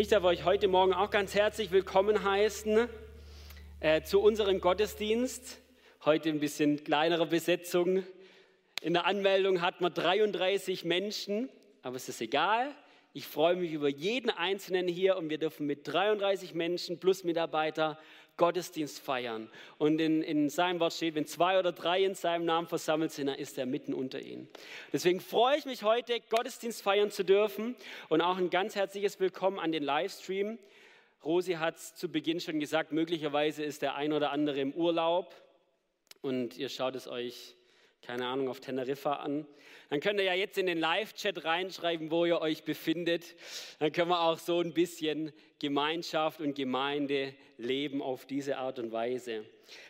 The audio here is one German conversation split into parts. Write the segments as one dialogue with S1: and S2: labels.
S1: Ich darf euch heute Morgen auch ganz herzlich willkommen heißen äh, zu unserem Gottesdienst. Heute ein bisschen kleinere Besetzung. In der Anmeldung hat man 33 Menschen, aber es ist egal. Ich freue mich über jeden Einzelnen hier und wir dürfen mit 33 Menschen plus Mitarbeiter Gottesdienst feiern. Und in, in seinem Wort steht, wenn zwei oder drei in seinem Namen versammelt sind, dann ist er mitten unter ihnen. Deswegen freue ich mich heute, Gottesdienst feiern zu dürfen und auch ein ganz herzliches Willkommen an den Livestream. Rosi hat es zu Beginn schon gesagt, möglicherweise ist der ein oder andere im Urlaub und ihr schaut es euch keine Ahnung, auf Teneriffa an. Dann könnt ihr ja jetzt in den Live-Chat reinschreiben, wo ihr euch befindet. Dann können wir auch so ein bisschen Gemeinschaft und Gemeinde leben auf diese Art und Weise.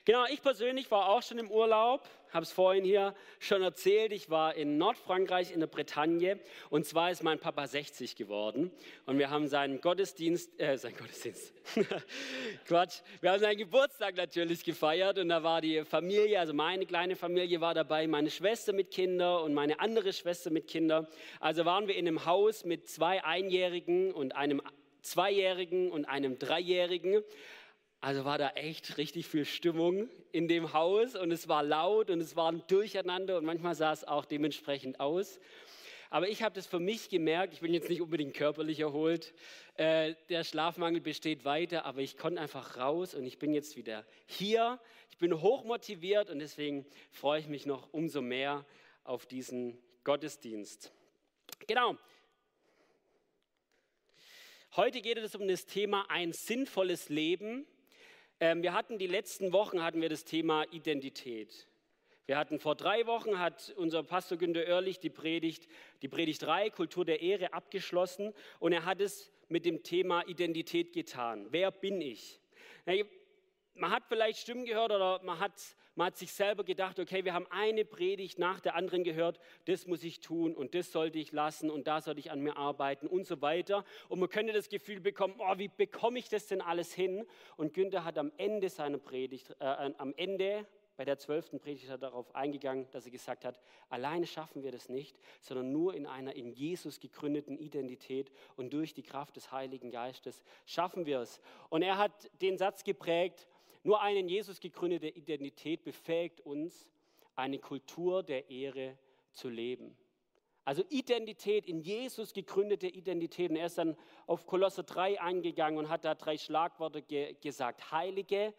S1: Genau, ich persönlich war auch schon im Urlaub, habe es vorhin hier schon erzählt. Ich war in Nordfrankreich in der Bretagne und zwar ist mein Papa 60 geworden und wir haben seinen Gottesdienst, äh, seinen Gottesdienst, Quatsch, wir haben seinen Geburtstag natürlich gefeiert und da war die Familie, also meine kleine Familie war dabei, meine Schwester mit Kindern und meine andere Schwester mit Kindern. Also waren wir in einem Haus mit zwei Einjährigen und einem Zweijährigen und einem Dreijährigen. Also war da echt richtig viel Stimmung in dem Haus und es war laut und es war ein Durcheinander und manchmal sah es auch dementsprechend aus. Aber ich habe das für mich gemerkt, ich bin jetzt nicht unbedingt körperlich erholt, äh, der Schlafmangel besteht weiter, aber ich konnte einfach raus und ich bin jetzt wieder hier. Ich bin hochmotiviert und deswegen freue ich mich noch umso mehr auf diesen Gottesdienst. Genau, Heute geht es um das Thema ein sinnvolles Leben. Ähm, wir hatten die letzten Wochen hatten wir das Thema Identität. Wir hatten vor drei Wochen hat unser Pastor Günter Oerlich die Predigt, die Predigt 3, Kultur der Ehre, abgeschlossen und er hat es mit dem Thema Identität getan. Wer bin ich? Man hat vielleicht Stimmen gehört oder man hat, man hat sich selber gedacht, okay, wir haben eine Predigt nach der anderen gehört, das muss ich tun und das sollte ich lassen und da sollte ich an mir arbeiten und so weiter. Und man könnte das Gefühl bekommen, oh, wie bekomme ich das denn alles hin? Und Günther hat am Ende seiner Predigt, äh, am Ende bei der zwölften Predigt ist er darauf eingegangen, dass er gesagt hat, alleine schaffen wir das nicht, sondern nur in einer in Jesus gegründeten Identität und durch die Kraft des Heiligen Geistes schaffen wir es. Und er hat den Satz geprägt, nur eine in Jesus gegründete Identität befähigt uns, eine Kultur der Ehre zu leben. Also Identität, in Jesus gegründete Identität. Und er ist dann auf Kolosser 3 eingegangen und hat da drei Schlagworte ge gesagt. Heilige,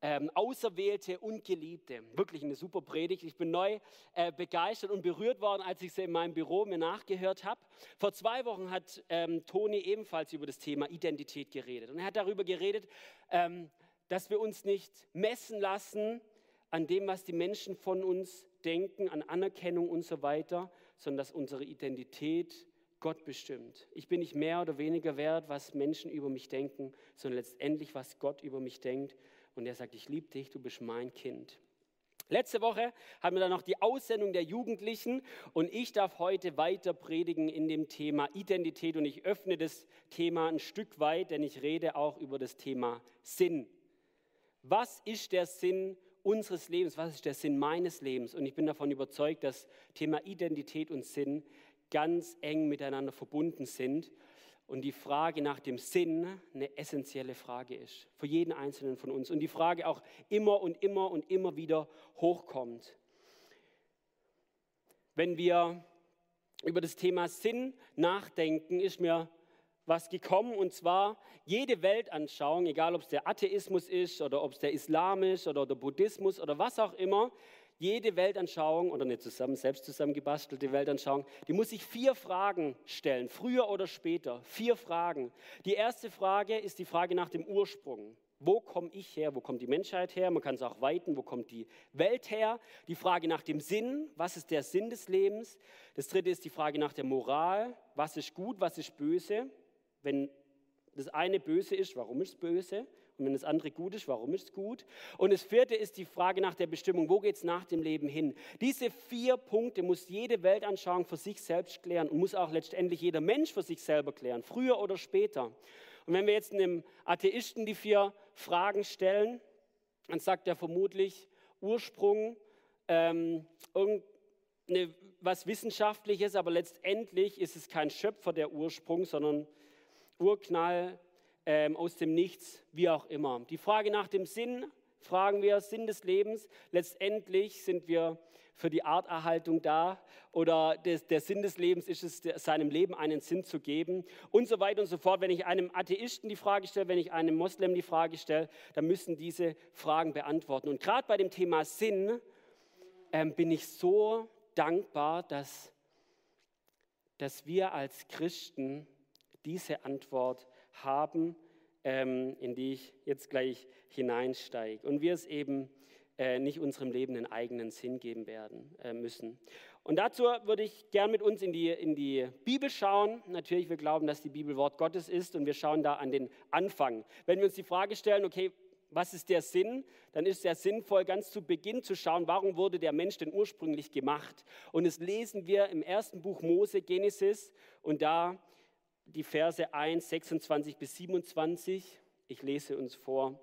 S1: ähm, Auserwählte und Geliebte. Wirklich eine super Predigt. Ich bin neu äh, begeistert und berührt worden, als ich sie in meinem Büro mir nachgehört habe. Vor zwei Wochen hat ähm, Toni ebenfalls über das Thema Identität geredet. Und er hat darüber geredet, ähm, dass wir uns nicht messen lassen an dem, was die Menschen von uns denken, an Anerkennung und so weiter, sondern dass unsere Identität Gott bestimmt. Ich bin nicht mehr oder weniger wert, was Menschen über mich denken, sondern letztendlich, was Gott über mich denkt. Und er sagt, ich liebe dich, du bist mein Kind. Letzte Woche haben wir dann noch die Aussendung der Jugendlichen und ich darf heute weiter predigen in dem Thema Identität und ich öffne das Thema ein Stück weit, denn ich rede auch über das Thema Sinn. Was ist der Sinn unseres Lebens? Was ist der Sinn meines Lebens? Und ich bin davon überzeugt, dass Thema Identität und Sinn ganz eng miteinander verbunden sind und die Frage nach dem Sinn eine essentielle Frage ist für jeden Einzelnen von uns und die Frage auch immer und immer und immer wieder hochkommt. Wenn wir über das Thema Sinn nachdenken, ist mir was gekommen und zwar jede Weltanschauung, egal ob es der Atheismus ist oder ob es der Islam ist oder der Buddhismus oder was auch immer, jede Weltanschauung oder eine zusammen, selbst zusammengebastelte Weltanschauung, die muss sich vier Fragen stellen, früher oder später. Vier Fragen. Die erste Frage ist die Frage nach dem Ursprung. Wo komme ich her? Wo kommt die Menschheit her? Man kann es auch weiten. Wo kommt die Welt her? Die Frage nach dem Sinn. Was ist der Sinn des Lebens? Das dritte ist die Frage nach der Moral. Was ist gut? Was ist böse? Wenn das eine böse ist, warum ist es böse? Und wenn das andere gut ist, warum ist es gut? Und das vierte ist die Frage nach der Bestimmung, wo geht es nach dem Leben hin? Diese vier Punkte muss jede Weltanschauung für sich selbst klären und muss auch letztendlich jeder Mensch für sich selber klären, früher oder später. Und wenn wir jetzt einem Atheisten die vier Fragen stellen, dann sagt er vermutlich Ursprung, ähm, irgendeine, was Wissenschaftliches, aber letztendlich ist es kein Schöpfer der Ursprung, sondern Urknall ähm, aus dem Nichts, wie auch immer. Die Frage nach dem Sinn, fragen wir, Sinn des Lebens. Letztendlich sind wir für die Arterhaltung da oder des, der Sinn des Lebens ist es, seinem Leben einen Sinn zu geben und so weiter und so fort. Wenn ich einem Atheisten die Frage stelle, wenn ich einem Moslem die Frage stelle, dann müssen diese Fragen beantworten. Und gerade bei dem Thema Sinn ähm, bin ich so dankbar, dass, dass wir als Christen diese Antwort haben, ähm, in die ich jetzt gleich hineinsteige. Und wir es eben äh, nicht unserem Leben einen eigenen Sinn geben werden äh, müssen. Und dazu würde ich gern mit uns in die, in die Bibel schauen. Natürlich, wir glauben, dass die Bibel Wort Gottes ist und wir schauen da an den Anfang. Wenn wir uns die Frage stellen, okay, was ist der Sinn? Dann ist der sinnvoll, ganz zu Beginn zu schauen, warum wurde der Mensch denn ursprünglich gemacht? Und das lesen wir im ersten Buch Mose, Genesis, und da die Verse 1, 26 bis 27. Ich lese uns vor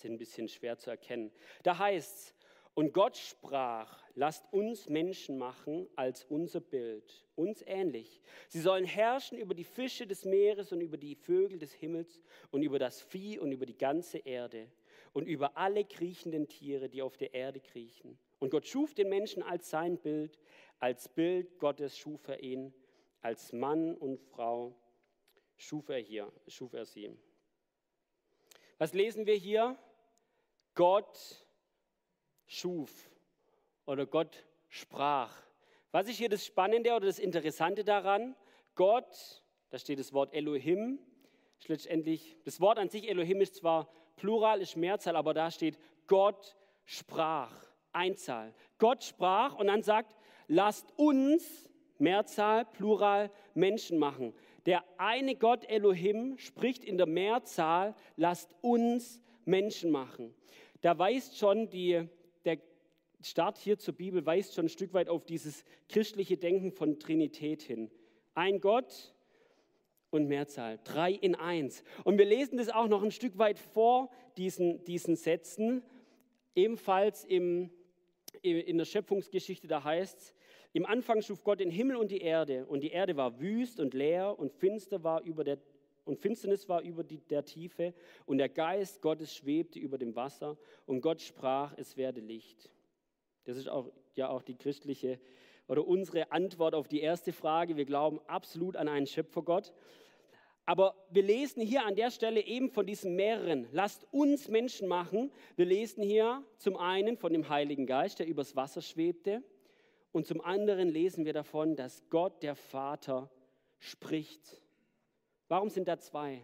S1: sind ein bisschen schwer zu erkennen. Da heißt es, und Gott sprach, lasst uns Menschen machen als unser Bild, uns ähnlich. Sie sollen herrschen über die Fische des Meeres und über die Vögel des Himmels und über das Vieh und über die ganze Erde und über alle kriechenden Tiere, die auf der Erde kriechen. Und Gott schuf den Menschen als sein Bild, als Bild Gottes schuf er ihn, als Mann und Frau schuf er hier, schuf er sie. Was lesen wir hier? Gott schuf oder Gott sprach. Was ist hier das Spannende oder das Interessante daran? Gott, da steht das Wort Elohim, ist letztendlich, das Wort an sich Elohim ist zwar Plural, ist Mehrzahl, aber da steht Gott sprach, Einzahl. Gott sprach und dann sagt, lasst uns, Mehrzahl, Plural, Menschen machen. Der eine Gott Elohim spricht in der Mehrzahl, lasst uns Menschen machen. Da weist schon die, der Start hier zur Bibel weist schon ein Stück weit auf dieses christliche Denken von Trinität hin. Ein Gott und Mehrzahl, drei in eins. Und wir lesen das auch noch ein Stück weit vor diesen, diesen Sätzen, ebenfalls im, in der Schöpfungsgeschichte, da heißt es, im Anfang schuf Gott den Himmel und die Erde, und die Erde war wüst und leer und finster war über der und Finsternis war über die, der Tiefe, und der Geist Gottes schwebte über dem Wasser, und Gott sprach, es werde Licht. Das ist auch, ja auch die christliche oder unsere Antwort auf die erste Frage. Wir glauben absolut an einen Schöpfergott. Aber wir lesen hier an der Stelle eben von diesen mehreren. Lasst uns Menschen machen. Wir lesen hier zum einen von dem Heiligen Geist, der übers Wasser schwebte. Und zum anderen lesen wir davon, dass Gott, der Vater, spricht. Warum sind da zwei?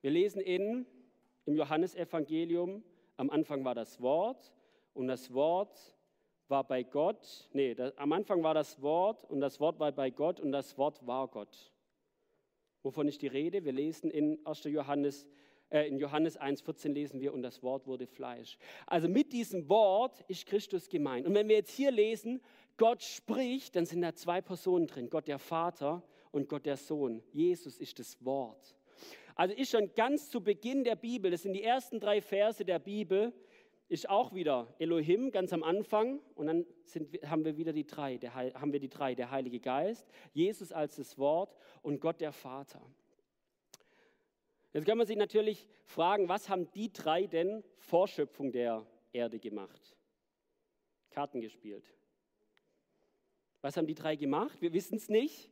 S1: Wir lesen in, im Johannesevangelium, am Anfang war das Wort und das Wort war bei Gott. Nee, das, am Anfang war das Wort und das Wort war bei Gott und das Wort war Gott. Wovon ist die Rede? Wir lesen in 1. Johannes äh, in Johannes 1,14 lesen wir, und das Wort wurde Fleisch. Also mit diesem Wort ist Christus gemeint. Und wenn wir jetzt hier lesen, Gott spricht, dann sind da zwei Personen drin, Gott der Vater und Gott der Sohn. Jesus ist das Wort. Also ist schon ganz zu Beginn der Bibel, das sind die ersten drei Verse der Bibel, ist auch wieder Elohim ganz am Anfang und dann sind, haben wir wieder die drei, der, haben wir die drei, der Heilige Geist, Jesus als das Wort und Gott der Vater. Jetzt kann man sich natürlich fragen, was haben die drei denn vor Schöpfung der Erde gemacht? Karten gespielt. Was haben die drei gemacht? Wir wissen es nicht,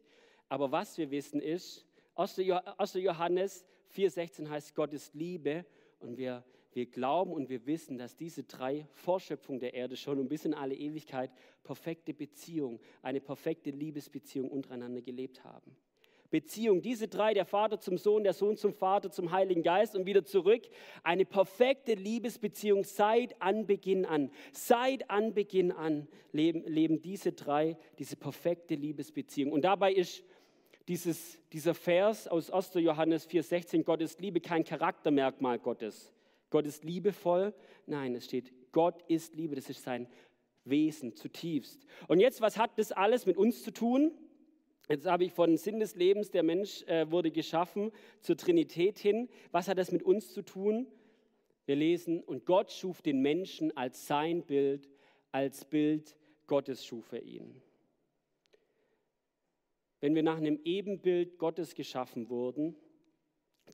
S1: aber was wir wissen ist, aus Johannes 4,16 heißt, Gott ist Liebe und wir, wir glauben und wir wissen, dass diese drei Vorschöpfung der Erde schon und bis in alle Ewigkeit perfekte Beziehung, eine perfekte Liebesbeziehung untereinander gelebt haben. Beziehung. Diese drei, der Vater zum Sohn, der Sohn zum Vater, zum Heiligen Geist und wieder zurück. Eine perfekte Liebesbeziehung seit Anbeginn an. Seit Anbeginn an leben, leben diese drei diese perfekte Liebesbeziehung. Und dabei ist dieses, dieser Vers aus 1. Johannes 4,16, Gott ist Liebe, kein Charaktermerkmal Gottes. Gott ist liebevoll. Nein, es steht, Gott ist Liebe, das ist sein Wesen zutiefst. Und jetzt, was hat das alles mit uns zu tun? Jetzt habe ich von Sinn des Lebens, der Mensch äh, wurde geschaffen, zur Trinität hin. Was hat das mit uns zu tun? Wir lesen, und Gott schuf den Menschen als sein Bild, als Bild Gottes schuf er ihn. wenn wir nach einem Ebenbild Gottes geschaffen wurden,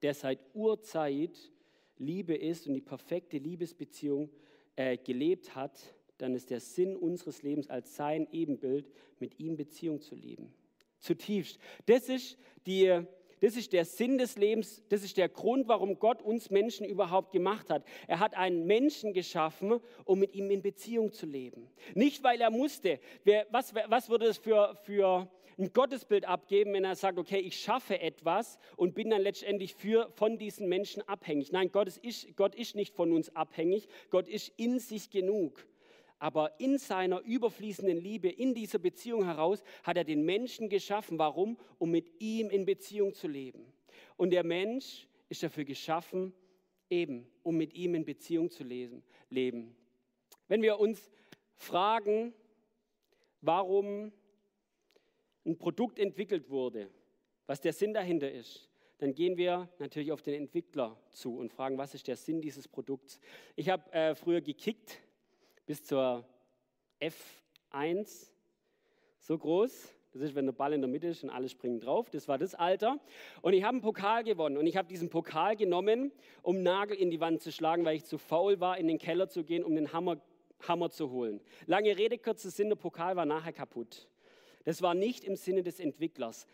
S1: der seit Urzeit Liebe ist und die perfekte Liebesbeziehung äh, gelebt hat, dann ist der Sinn unseres Lebens als sein Ebenbild, mit ihm Beziehung zu leben. Zutiefst. Das ist, die, das ist der Sinn des Lebens, das ist der Grund, warum Gott uns Menschen überhaupt gemacht hat. Er hat einen Menschen geschaffen, um mit ihm in Beziehung zu leben. Nicht, weil er musste. Wer, was, was würde es für, für ein Gottesbild abgeben, wenn er sagt, okay, ich schaffe etwas und bin dann letztendlich für, von diesen Menschen abhängig. Nein, Gott ist, Gott ist nicht von uns abhängig, Gott ist in sich genug. Aber in seiner überfließenden Liebe, in dieser Beziehung heraus, hat er den Menschen geschaffen. Warum? Um mit ihm in Beziehung zu leben. Und der Mensch ist dafür geschaffen, eben, um mit ihm in Beziehung zu leben. Wenn wir uns fragen, warum ein Produkt entwickelt wurde, was der Sinn dahinter ist, dann gehen wir natürlich auf den Entwickler zu und fragen, was ist der Sinn dieses Produkts. Ich habe äh, früher gekickt bis zur F1, so groß. Das ist, wenn der Ball in der Mitte ist und alle springen drauf. Das war das Alter. Und ich habe einen Pokal gewonnen. Und ich habe diesen Pokal genommen, um Nagel in die Wand zu schlagen, weil ich zu faul war, in den Keller zu gehen, um den Hammer, Hammer zu holen. Lange Rede, kurzer Sinn, der Pokal war nachher kaputt. Das war nicht im Sinne des Entwicklers.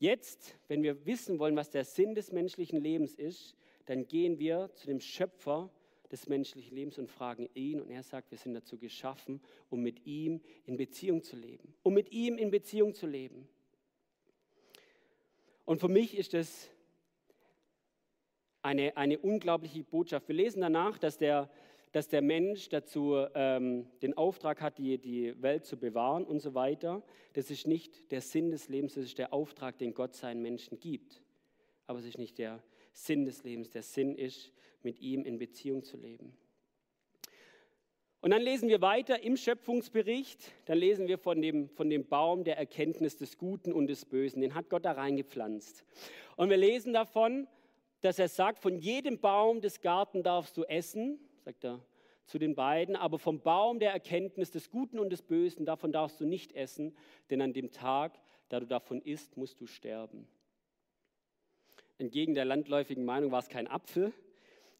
S1: Jetzt, wenn wir wissen wollen, was der Sinn des menschlichen Lebens ist, dann gehen wir zu dem Schöpfer des menschlichen Lebens und fragen ihn. Und er sagt, wir sind dazu geschaffen, um mit ihm in Beziehung zu leben. Um mit ihm in Beziehung zu leben. Und für mich ist das eine, eine unglaubliche Botschaft. Wir lesen danach, dass der, dass der Mensch dazu ähm, den Auftrag hat, die, die Welt zu bewahren und so weiter. Das ist nicht der Sinn des Lebens, das ist der Auftrag, den Gott seinen Menschen gibt. Aber es ist nicht der Sinn des Lebens. Der Sinn ist, mit ihm in Beziehung zu leben. Und dann lesen wir weiter im Schöpfungsbericht, dann lesen wir von dem, von dem Baum der Erkenntnis des Guten und des Bösen. Den hat Gott da reingepflanzt. Und wir lesen davon, dass er sagt, von jedem Baum des Garten darfst du essen, sagt er zu den beiden, aber vom Baum der Erkenntnis des Guten und des Bösen, davon darfst du nicht essen, denn an dem Tag, da du davon isst, musst du sterben. Entgegen der landläufigen Meinung war es kein Apfel,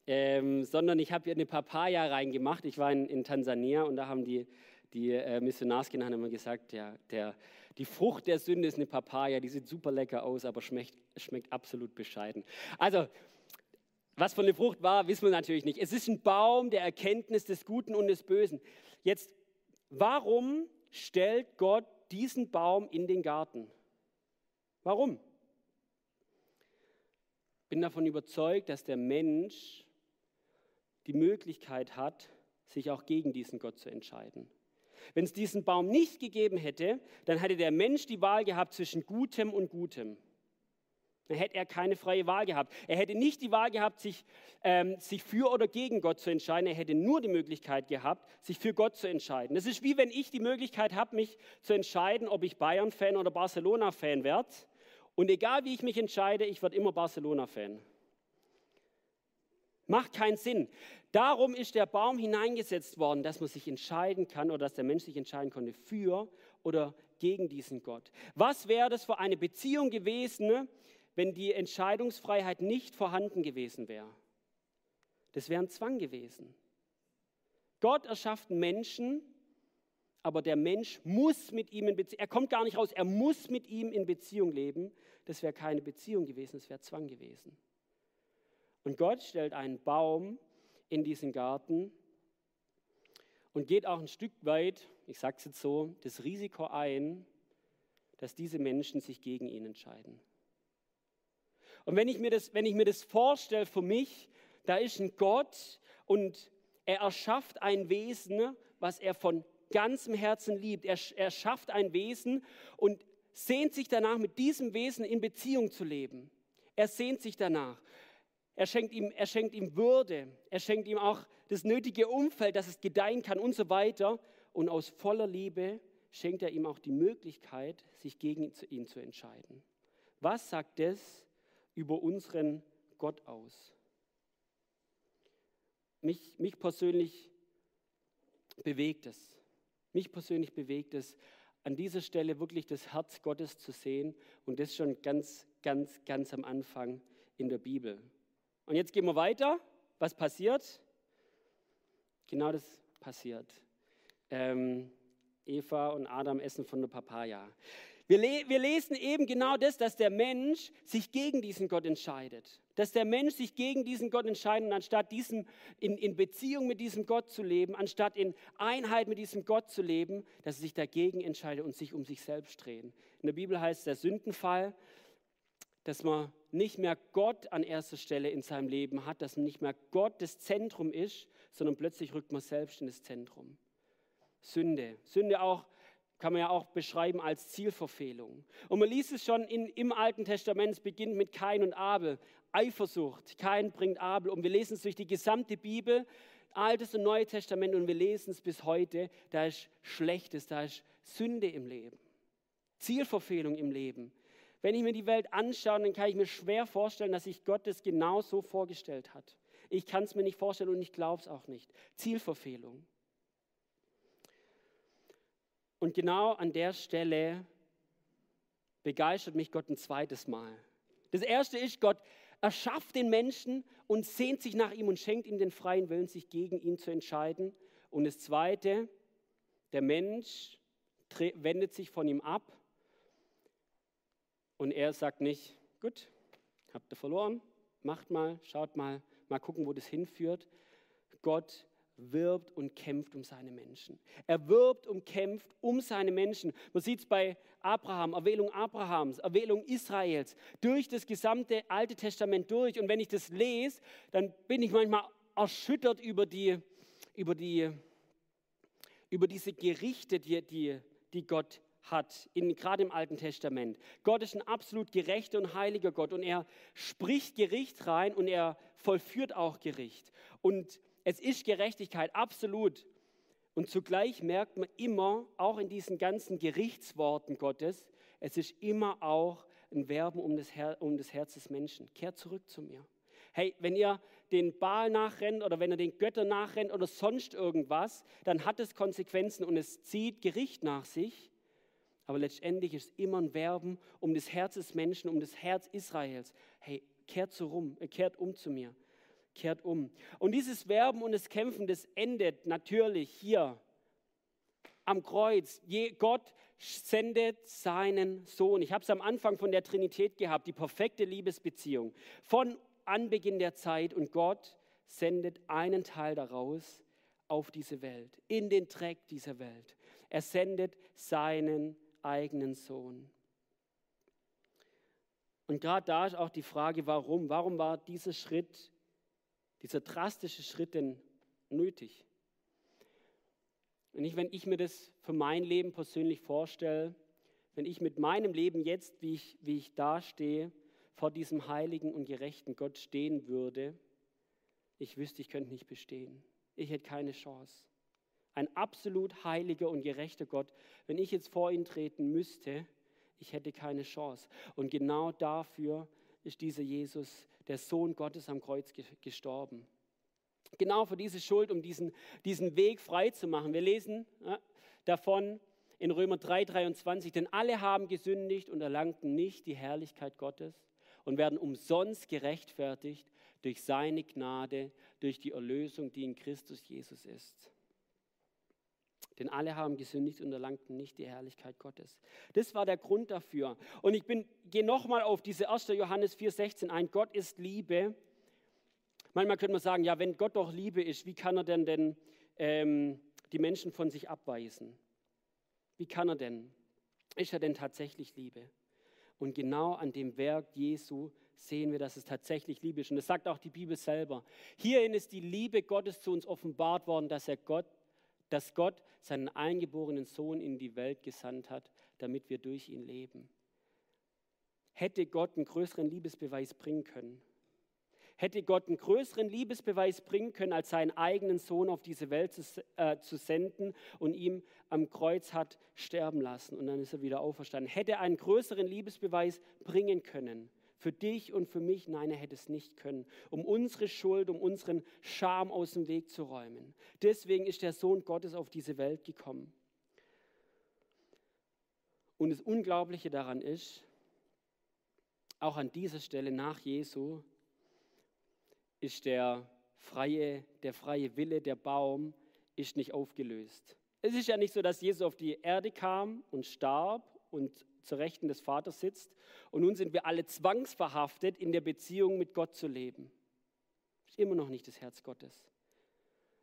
S1: ähm, sondern ich habe hier eine Papaya reingemacht. Ich war in, in Tansania und da haben die, die äh, Missionarskinder immer gesagt, ja, der, die Frucht der Sünde ist eine Papaya, die sieht super lecker aus, aber schmeckt, schmeckt absolut bescheiden. Also was von der Frucht war, wissen wir natürlich nicht. Es ist ein Baum der Erkenntnis des Guten und des Bösen. Jetzt, warum stellt Gott diesen Baum in den Garten? Warum? Ich bin davon überzeugt, dass der Mensch die Möglichkeit hat, sich auch gegen diesen Gott zu entscheiden. Wenn es diesen Baum nicht gegeben hätte, dann hätte der Mensch die Wahl gehabt zwischen Gutem und Gutem. Dann hätte er keine freie Wahl gehabt. Er hätte nicht die Wahl gehabt, sich, ähm, sich für oder gegen Gott zu entscheiden. Er hätte nur die Möglichkeit gehabt, sich für Gott zu entscheiden. Das ist wie wenn ich die Möglichkeit habe, mich zu entscheiden, ob ich Bayern-Fan oder Barcelona-Fan werde. Und egal wie ich mich entscheide, ich werde immer Barcelona-Fan. Macht keinen Sinn. Darum ist der Baum hineingesetzt worden, dass man sich entscheiden kann oder dass der Mensch sich entscheiden konnte für oder gegen diesen Gott. Was wäre das für eine Beziehung gewesen, wenn die Entscheidungsfreiheit nicht vorhanden gewesen wäre. Das wäre ein Zwang gewesen. Gott erschafft Menschen, aber der Mensch muss mit ihm in Beziehung, er kommt gar nicht raus, er muss mit ihm in Beziehung leben. Das wäre keine Beziehung gewesen, das wäre Zwang gewesen. Und Gott stellt einen Baum in diesen Garten und geht auch ein Stück weit, ich sage es jetzt so, das Risiko ein, dass diese Menschen sich gegen ihn entscheiden. Und wenn ich mir das, wenn ich mir das vorstelle für mich, da ist ein Gott und er erschafft ein Wesen, was er von ganzem Herzen liebt. Er, er schafft ein Wesen und sehnt sich danach, mit diesem Wesen in Beziehung zu leben. Er sehnt sich danach. Er schenkt, ihm, er schenkt ihm Würde. Er schenkt ihm auch das nötige Umfeld, dass es gedeihen kann und so weiter. Und aus voller Liebe schenkt er ihm auch die Möglichkeit, sich gegen ihn zu entscheiden. Was sagt das über unseren Gott aus. Mich, mich persönlich bewegt es. Mich persönlich bewegt es, an dieser Stelle wirklich das Herz Gottes zu sehen und das schon ganz, ganz, ganz am Anfang in der Bibel. Und jetzt gehen wir weiter. Was passiert? Genau das passiert. Ähm, Eva und Adam essen von der Papaya. Wir, le wir lesen eben genau das, dass der Mensch sich gegen diesen Gott entscheidet. Dass der Mensch sich gegen diesen Gott entscheidet, anstatt diesem, in, in Beziehung mit diesem Gott zu leben, anstatt in Einheit mit diesem Gott zu leben, dass er sich dagegen entscheidet und sich um sich selbst drehen. In der Bibel heißt der Sündenfall, dass man nicht mehr Gott an erster Stelle in seinem Leben hat, dass nicht mehr Gott das Zentrum ist, sondern plötzlich rückt man selbst in das Zentrum. Sünde. Sünde auch kann man ja auch beschreiben als Zielverfehlung. Und man liest es schon in, im Alten Testament, es beginnt mit Kain und Abel. Eifersucht, Kain bringt Abel um. Wir lesen es durch die gesamte Bibel, Altes und Neues Testament und wir lesen es bis heute. Da ist Schlechtes, da ist Sünde im Leben, Zielverfehlung im Leben. Wenn ich mir die Welt anschaue, dann kann ich mir schwer vorstellen, dass sich Gott das genau so vorgestellt hat. Ich kann es mir nicht vorstellen und ich glaube es auch nicht. Zielverfehlung. Und genau an der Stelle begeistert mich Gott ein zweites Mal. Das erste ist, Gott erschafft den Menschen und sehnt sich nach ihm und schenkt ihm den freien Willen, sich gegen ihn zu entscheiden. Und das zweite, der Mensch wendet sich von ihm ab und er sagt nicht, gut, habt ihr verloren, macht mal, schaut mal, mal gucken, wo das hinführt. Gott wirbt und kämpft um seine Menschen. Er wirbt und kämpft um seine Menschen. Man sieht es bei Abraham, Erwählung Abrahams, Erwählung Israels, durch das gesamte Alte Testament durch. Und wenn ich das lese, dann bin ich manchmal erschüttert über, die, über, die, über diese Gerichte, die, die, die Gott hat, gerade im Alten Testament. Gott ist ein absolut gerechter und heiliger Gott und er spricht Gericht rein und er vollführt auch Gericht. Und es ist Gerechtigkeit, absolut. Und zugleich merkt man immer, auch in diesen ganzen Gerichtsworten Gottes, es ist immer auch ein Werben um das, Her um das Herz des Menschen. Kehrt zurück zu mir. Hey, wenn ihr den Baal nachrennt oder wenn ihr den Göttern nachrennt oder sonst irgendwas, dann hat es Konsequenzen und es zieht Gericht nach sich. Aber letztendlich ist es immer ein Werben um das Herz des Menschen, um das Herz Israels. Hey, kehrt, so rum, kehrt um zu mir kehrt um. Und dieses Werben und das Kämpfen, das endet natürlich hier am Kreuz. Gott sendet seinen Sohn. Ich habe es am Anfang von der Trinität gehabt, die perfekte Liebesbeziehung. Von Anbeginn der Zeit und Gott sendet einen Teil daraus auf diese Welt, in den Dreck dieser Welt. Er sendet seinen eigenen Sohn. Und gerade da ist auch die Frage, warum? Warum war dieser Schritt dieser drastische Schritt denn nötig? Und nicht, wenn ich mir das für mein Leben persönlich vorstelle, wenn ich mit meinem Leben jetzt, wie ich, wie ich dastehe, vor diesem heiligen und gerechten Gott stehen würde, ich wüsste, ich könnte nicht bestehen. Ich hätte keine Chance. Ein absolut heiliger und gerechter Gott, wenn ich jetzt vor ihn treten müsste, ich hätte keine Chance. Und genau dafür ist dieser Jesus, der Sohn Gottes, am Kreuz gestorben. Genau für diese Schuld, um diesen, diesen Weg frei zu machen. Wir lesen ja, davon in Römer 3, 23, denn alle haben gesündigt und erlangten nicht die Herrlichkeit Gottes und werden umsonst gerechtfertigt durch seine Gnade, durch die Erlösung, die in Christus Jesus ist. Denn alle haben gesündigt und erlangten nicht die Herrlichkeit Gottes. Das war der Grund dafür. Und ich gehe nochmal auf diese 1. Johannes 4,16 ein. Gott ist Liebe. Manchmal könnte man sagen, ja, wenn Gott doch Liebe ist, wie kann er denn, denn ähm, die Menschen von sich abweisen? Wie kann er denn? Ist er denn tatsächlich Liebe? Und genau an dem Werk Jesu sehen wir, dass es tatsächlich Liebe ist. Und das sagt auch die Bibel selber. Hierin ist die Liebe Gottes zu uns offenbart worden, dass er Gott dass Gott seinen eingeborenen Sohn in die Welt gesandt hat, damit wir durch ihn leben. Hätte Gott einen größeren Liebesbeweis bringen können? Hätte Gott einen größeren Liebesbeweis bringen können, als seinen eigenen Sohn auf diese Welt zu, äh, zu senden und ihm am Kreuz hat sterben lassen und dann ist er wieder auferstanden? Hätte einen größeren Liebesbeweis bringen können? Für dich und für mich, nein, er hätte es nicht können, um unsere Schuld, um unseren Scham aus dem Weg zu räumen. Deswegen ist der Sohn Gottes auf diese Welt gekommen. Und das Unglaubliche daran ist, auch an dieser Stelle nach Jesu ist der freie, der freie Wille, der Baum, ist nicht aufgelöst. Es ist ja nicht so, dass Jesus auf die Erde kam und starb und zur Rechten des Vaters sitzt und nun sind wir alle zwangsverhaftet, in der Beziehung mit Gott zu leben. Das ist immer noch nicht das Herz Gottes.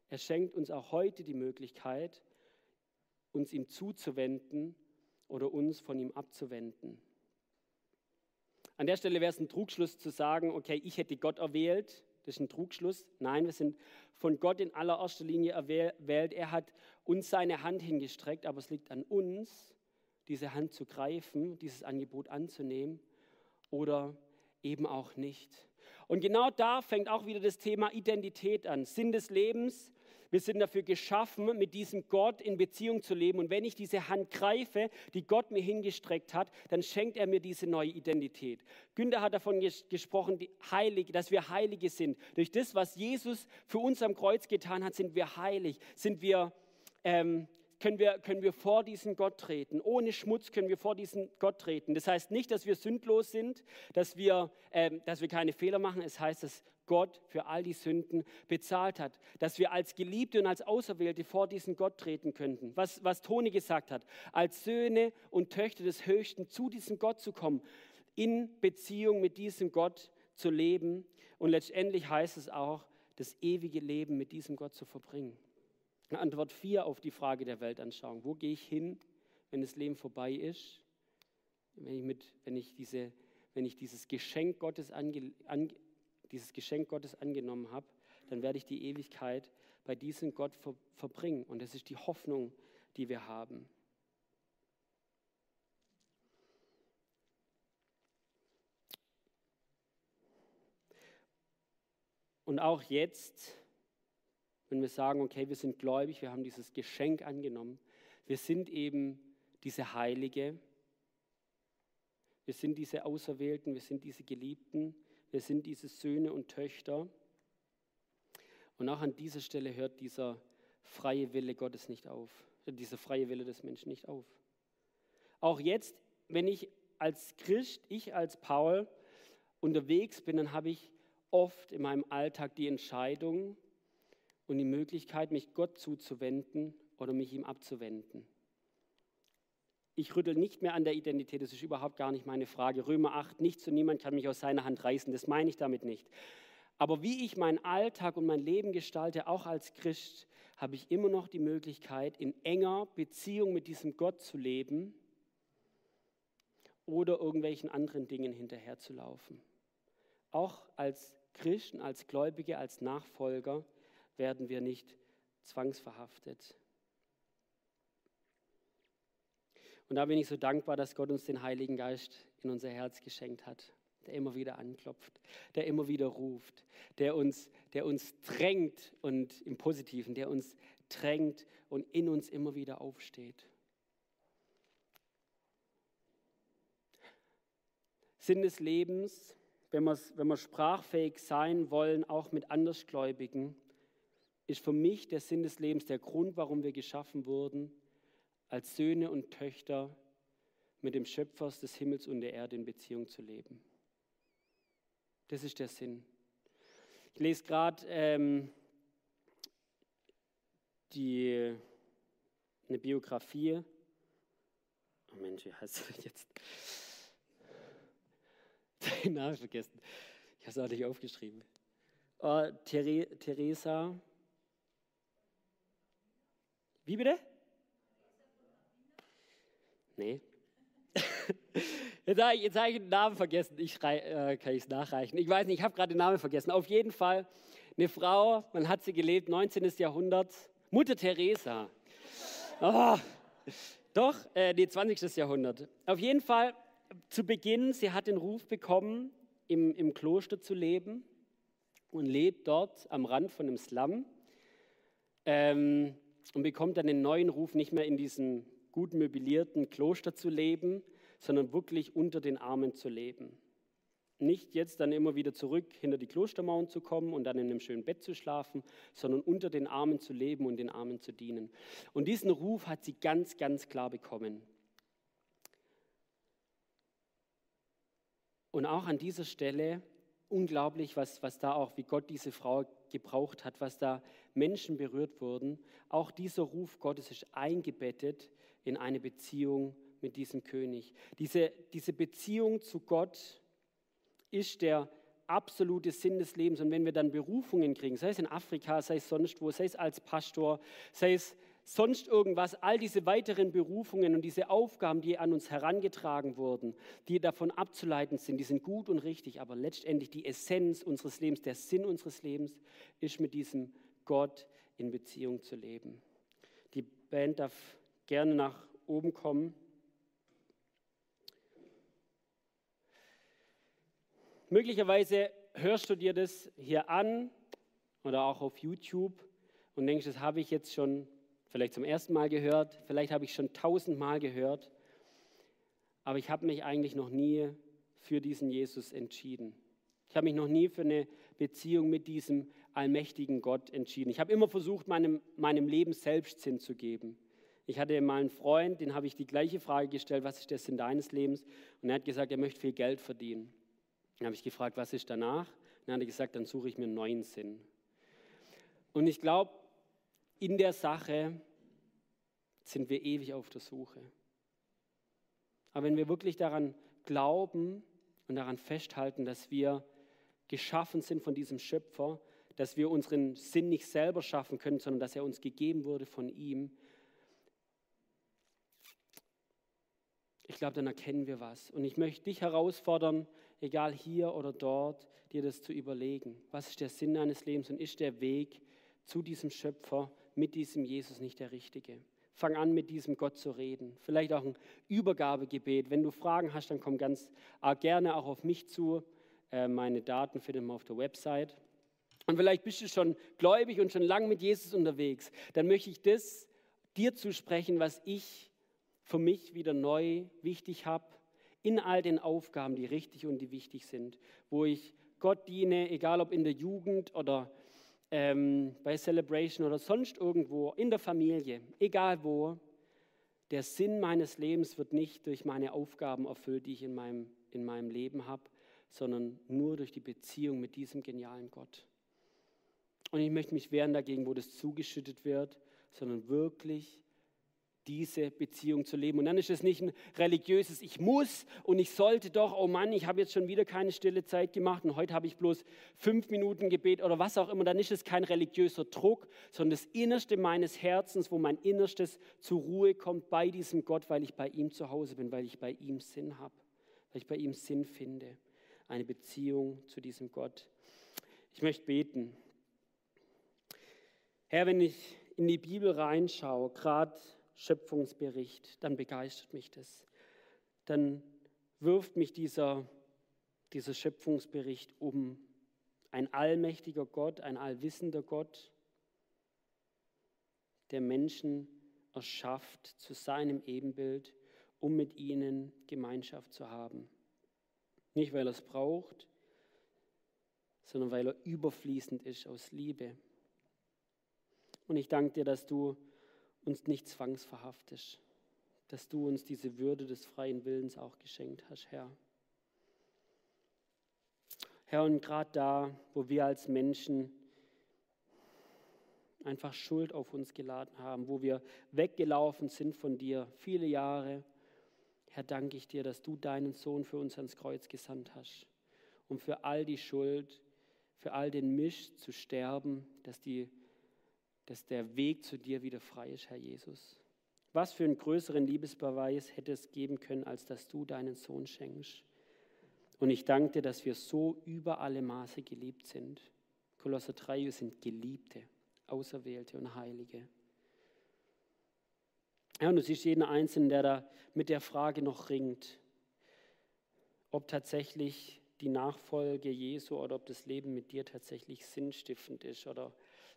S1: Er schenkt uns auch heute die Möglichkeit, uns ihm zuzuwenden oder uns von ihm abzuwenden. An der Stelle wäre es ein Trugschluss zu sagen, okay, ich hätte Gott erwählt. Das ist ein Trugschluss. Nein, wir sind von Gott in allererster Linie erwählt. Er hat uns seine Hand hingestreckt, aber es liegt an uns, diese Hand zu greifen, dieses Angebot anzunehmen oder eben auch nicht. Und genau da fängt auch wieder das Thema Identität an. Sinn des Lebens, wir sind dafür geschaffen, mit diesem Gott in Beziehung zu leben. Und wenn ich diese Hand greife, die Gott mir hingestreckt hat, dann schenkt er mir diese neue Identität. Günther hat davon ges gesprochen, heilig, dass wir Heilige sind. Durch das, was Jesus für uns am Kreuz getan hat, sind wir heilig, sind wir ähm, können wir, können wir vor diesen Gott treten. Ohne Schmutz können wir vor diesen Gott treten. Das heißt nicht, dass wir sündlos sind, dass wir, ähm, dass wir keine Fehler machen. Es heißt, dass Gott für all die Sünden bezahlt hat. Dass wir als Geliebte und als Auserwählte vor diesen Gott treten könnten. Was, was Toni gesagt hat, als Söhne und Töchter des Höchsten zu diesem Gott zu kommen, in Beziehung mit diesem Gott zu leben. Und letztendlich heißt es auch, das ewige Leben mit diesem Gott zu verbringen. Antwort 4 auf die Frage der Weltanschauung. Wo gehe ich hin, wenn das Leben vorbei ist? Wenn ich, mit, wenn ich, diese, wenn ich dieses, Geschenk Gottes ange, an, dieses Geschenk Gottes angenommen habe, dann werde ich die Ewigkeit bei diesem Gott ver, verbringen. Und das ist die Hoffnung, die wir haben. Und auch jetzt wenn wir sagen, okay, wir sind gläubig, wir haben dieses Geschenk angenommen, wir sind eben diese Heilige, wir sind diese Auserwählten, wir sind diese Geliebten, wir sind diese Söhne und Töchter. Und auch an dieser Stelle hört dieser freie Wille Gottes nicht auf, dieser freie Wille des Menschen nicht auf. Auch jetzt, wenn ich als Christ, ich als Paul unterwegs bin, dann habe ich oft in meinem Alltag die Entscheidung, und die Möglichkeit, mich Gott zuzuwenden oder mich ihm abzuwenden. Ich rüttel nicht mehr an der Identität, das ist überhaupt gar nicht meine Frage. Römer 8, nichts und niemand kann mich aus seiner Hand reißen, das meine ich damit nicht. Aber wie ich meinen Alltag und mein Leben gestalte, auch als Christ, habe ich immer noch die Möglichkeit, in enger Beziehung mit diesem Gott zu leben oder irgendwelchen anderen Dingen hinterherzulaufen. Auch als Christen, als Gläubige, als Nachfolger werden wir nicht zwangsverhaftet. Und da bin ich so dankbar, dass Gott uns den Heiligen Geist in unser Herz geschenkt hat, der immer wieder anklopft, der immer wieder ruft, der uns, der uns drängt und im Positiven, der uns drängt und in uns immer wieder aufsteht. Sinn des Lebens, wenn, wenn wir sprachfähig sein wollen, auch mit Andersgläubigen, ist für mich der Sinn des Lebens, der Grund, warum wir geschaffen wurden, als Söhne und Töchter mit dem Schöpfer des Himmels und der Erde in Beziehung zu leben. Das ist der Sinn. Ich lese gerade ähm, eine Biografie. Oh Mensch, wie heißt das jetzt? Den Namen vergessen. Ich habe es auch nicht aufgeschrieben. Oh, Theresa wie bitte? Nee. Jetzt habe ich, hab ich, den Namen vergessen. Ich äh, kann es nachreichen. Ich weiß nicht, ich habe gerade den Namen vergessen. Auf jeden Fall eine Frau, man hat sie gelebt, 19. Jahrhundert, Mutter Teresa. Oh, doch, äh, nee, 20. Jahrhundert. Auf jeden Fall zu Beginn, sie hat den Ruf bekommen, im, im Kloster zu leben und lebt dort am Rand von einem Slum. Ähm, und bekommt dann den neuen Ruf, nicht mehr in diesem gut möblierten Kloster zu leben, sondern wirklich unter den Armen zu leben. Nicht jetzt dann immer wieder zurück hinter die Klostermauern zu kommen und dann in einem schönen Bett zu schlafen, sondern unter den Armen zu leben und den Armen zu dienen. Und diesen Ruf hat sie ganz, ganz klar bekommen. Und auch an dieser Stelle unglaublich, was, was da auch, wie Gott diese Frau gebraucht hat, was da Menschen berührt wurden. Auch dieser Ruf Gottes ist eingebettet in eine Beziehung mit diesem König. Diese, diese Beziehung zu Gott ist der absolute Sinn des Lebens. Und wenn wir dann Berufungen kriegen, sei es in Afrika, sei es sonst wo, sei es als Pastor, sei es sonst irgendwas, all diese weiteren Berufungen und diese Aufgaben, die an uns herangetragen wurden, die davon abzuleiten sind, die sind gut und richtig, aber letztendlich die Essenz unseres Lebens, der Sinn unseres Lebens ist mit diesem Gott in Beziehung zu leben. Die Band darf gerne nach oben kommen. Möglicherweise hörst du dir das hier an oder auch auf YouTube und denkst, das habe ich jetzt schon vielleicht zum ersten Mal gehört, vielleicht habe ich schon tausendmal gehört, aber ich habe mich eigentlich noch nie für diesen Jesus entschieden. Ich habe mich noch nie für eine Beziehung mit diesem allmächtigen Gott entschieden. Ich habe immer versucht, meinem, meinem Leben Selbstsinn zu geben. Ich hatte mal einen Freund, den habe ich die gleiche Frage gestellt, was ist der Sinn deines Lebens? Und er hat gesagt, er möchte viel Geld verdienen. Dann habe ich gefragt, was ist danach? Und dann hat er gesagt, dann suche ich mir einen neuen Sinn. Und ich glaube, in der Sache sind wir ewig auf der Suche. Aber wenn wir wirklich daran glauben und daran festhalten, dass wir geschaffen sind von diesem Schöpfer, dass wir unseren Sinn nicht selber schaffen können, sondern dass er uns gegeben wurde von ihm, ich glaube, dann erkennen wir was. Und ich möchte dich herausfordern, egal hier oder dort, dir das zu überlegen. Was ist der Sinn deines Lebens und ist der Weg zu diesem Schöpfer mit diesem Jesus nicht der richtige. Fang an, mit diesem Gott zu reden. Vielleicht auch ein Übergabegebet. Wenn du Fragen hast, dann komm ganz äh, gerne auch auf mich zu. Äh, meine Daten findet man auf der Website. Und vielleicht bist du schon gläubig und schon lange mit Jesus unterwegs. Dann möchte ich das dir zusprechen, was ich für mich wieder neu wichtig habe, in all den Aufgaben, die richtig und die wichtig sind, wo ich Gott diene, egal ob in der Jugend oder ähm, bei Celebration oder sonst irgendwo, in der Familie, egal wo, der Sinn meines Lebens wird nicht durch meine Aufgaben erfüllt, die ich in meinem, in meinem Leben habe, sondern nur durch die Beziehung mit diesem genialen Gott. Und ich möchte mich wehren dagegen, wo das zugeschüttet wird, sondern wirklich diese Beziehung zu leben. Und dann ist es nicht ein religiöses Ich muss und ich sollte doch, oh Mann, ich habe jetzt schon wieder keine stille Zeit gemacht und heute habe ich bloß fünf Minuten Gebet oder was auch immer. Dann ist es kein religiöser Druck, sondern das Innerste meines Herzens, wo mein Innerstes zur Ruhe kommt bei diesem Gott, weil ich bei ihm zu Hause bin, weil ich bei ihm Sinn habe, weil ich bei ihm Sinn finde. Eine Beziehung zu diesem Gott. Ich möchte beten. Herr, wenn ich in die Bibel reinschaue, gerade Schöpfungsbericht, dann begeistert mich das. Dann wirft mich dieser, dieser Schöpfungsbericht um. Ein allmächtiger Gott, ein allwissender Gott, der Menschen erschafft zu seinem Ebenbild, um mit ihnen Gemeinschaft zu haben. Nicht, weil er es braucht, sondern weil er überfließend ist aus Liebe. Und ich danke dir, dass du uns nicht zwangsverhaftest, dass du uns diese Würde des freien Willens auch geschenkt hast, Herr. Herr, und gerade da, wo wir als Menschen einfach Schuld auf uns geladen haben, wo wir weggelaufen sind von dir, viele Jahre, Herr, danke ich dir, dass du deinen Sohn für uns ans Kreuz gesandt hast, um für all die Schuld, für all den Misch zu sterben, dass die dass der Weg zu dir wieder frei ist, Herr Jesus. Was für einen größeren Liebesbeweis hätte es geben können, als dass du deinen Sohn schenkst? Und ich danke dir, dass wir so über alle Maße geliebt sind. Kolosser 3, wir sind Geliebte, Auserwählte und Heilige. Ja, und du siehst jeden Einzelnen, der da mit der Frage noch ringt, ob tatsächlich die Nachfolge Jesu oder ob das Leben mit dir tatsächlich sinnstiftend ist oder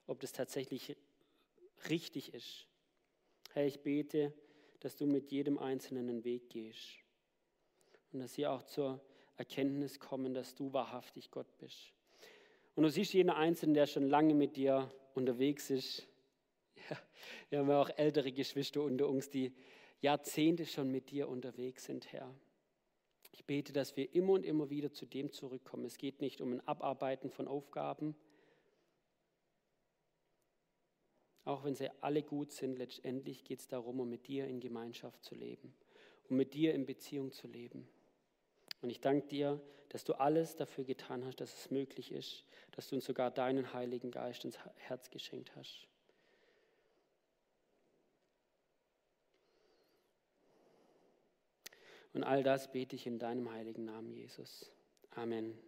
S1: ob das tatsächlich richtig ist. Herr, ich bete, dass du mit jedem Einzelnen einen Weg gehst und dass sie auch zur Erkenntnis kommen, dass du wahrhaftig Gott bist. Und du siehst jeden Einzelnen, der schon lange mit dir unterwegs ist. Ja, wir haben ja auch ältere Geschwister unter uns, die Jahrzehnte schon mit dir unterwegs sind, Herr. Ich bete, dass wir immer und immer wieder zu dem zurückkommen. Es geht nicht um ein Abarbeiten von Aufgaben, auch wenn sie alle gut sind, letztendlich geht es darum, um mit dir in Gemeinschaft zu leben, um mit dir in Beziehung zu leben. Und ich danke dir, dass du alles dafür getan hast, dass es möglich ist, dass du uns sogar deinen Heiligen Geist ins Herz geschenkt hast. Und all das bete ich in deinem heiligen Namen, Jesus. Amen.